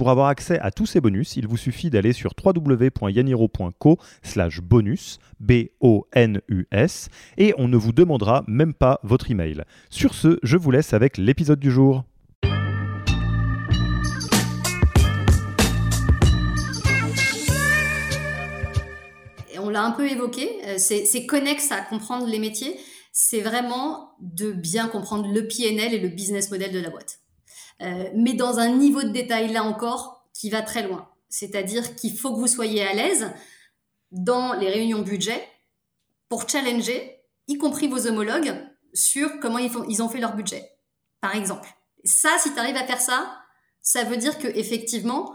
Pour avoir accès à tous ces bonus, il vous suffit d'aller sur www.yaniro.co slash bonus, B-O-N-U-S, et on ne vous demandera même pas votre email. Sur ce, je vous laisse avec l'épisode du jour. on l'a un peu évoqué, euh, c'est connexe à comprendre les métiers, c'est vraiment de bien comprendre le PNL et le business model de la boîte. Euh, mais dans un niveau de détail là encore qui va très loin. C'est-à-dire qu'il faut que vous soyez à l'aise dans les réunions budget pour challenger, y compris vos homologues, sur comment ils, ont fait leur budget, par exemple. Ça, si tu arrives à faire ça, ça veut dire que effectivement,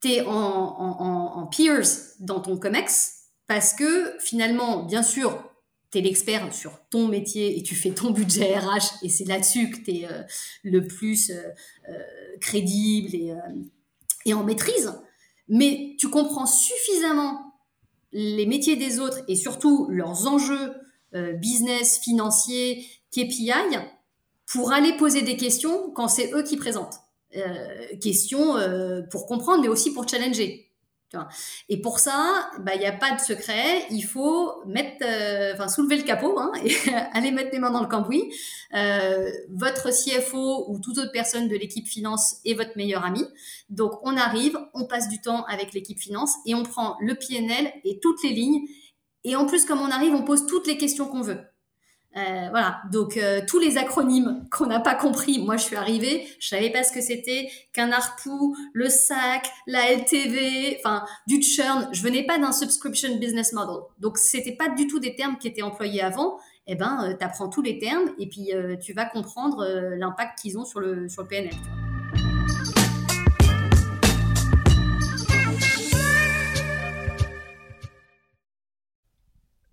tu es en, en, peers dans ton COMEX, parce que finalement, bien sûr, tu es l'expert sur ton métier et tu fais ton budget RH et c'est là-dessus que tu es euh, le plus euh, euh, crédible et, et, en maîtrise. Mais tu comprends suffisamment les métiers des autres et surtout leurs enjeux business, financiers, KPI pour aller poser des questions quand c'est eux qui présentent. questions pour comprendre mais aussi pour challenger. Et pour ça, bah, il n'y a pas de secret. Il faut mettre, euh, enfin, soulever le capot hein, et aller mettre les mains dans le cambouis. Euh, votre CFO ou toute autre personne de l'équipe finance est votre meilleur ami. Donc, on arrive, on passe du temps avec l'équipe finance et on prend le PNL et toutes les lignes. Et en plus, comme on arrive, on pose toutes les questions qu'on veut. Euh, voilà, donc euh, tous les acronymes qu'on n'a pas compris, moi je suis arrivée, je savais pas ce que c'était qu'un ARPU, le SAC, la LTV, enfin du churn. Je venais pas d'un subscription business model, donc c'était pas du tout des termes qui étaient employés avant. Eh ben, euh, tu apprends tous les termes et puis tu vas comprendre l'impact qu'ils ont sur le sur le PNL.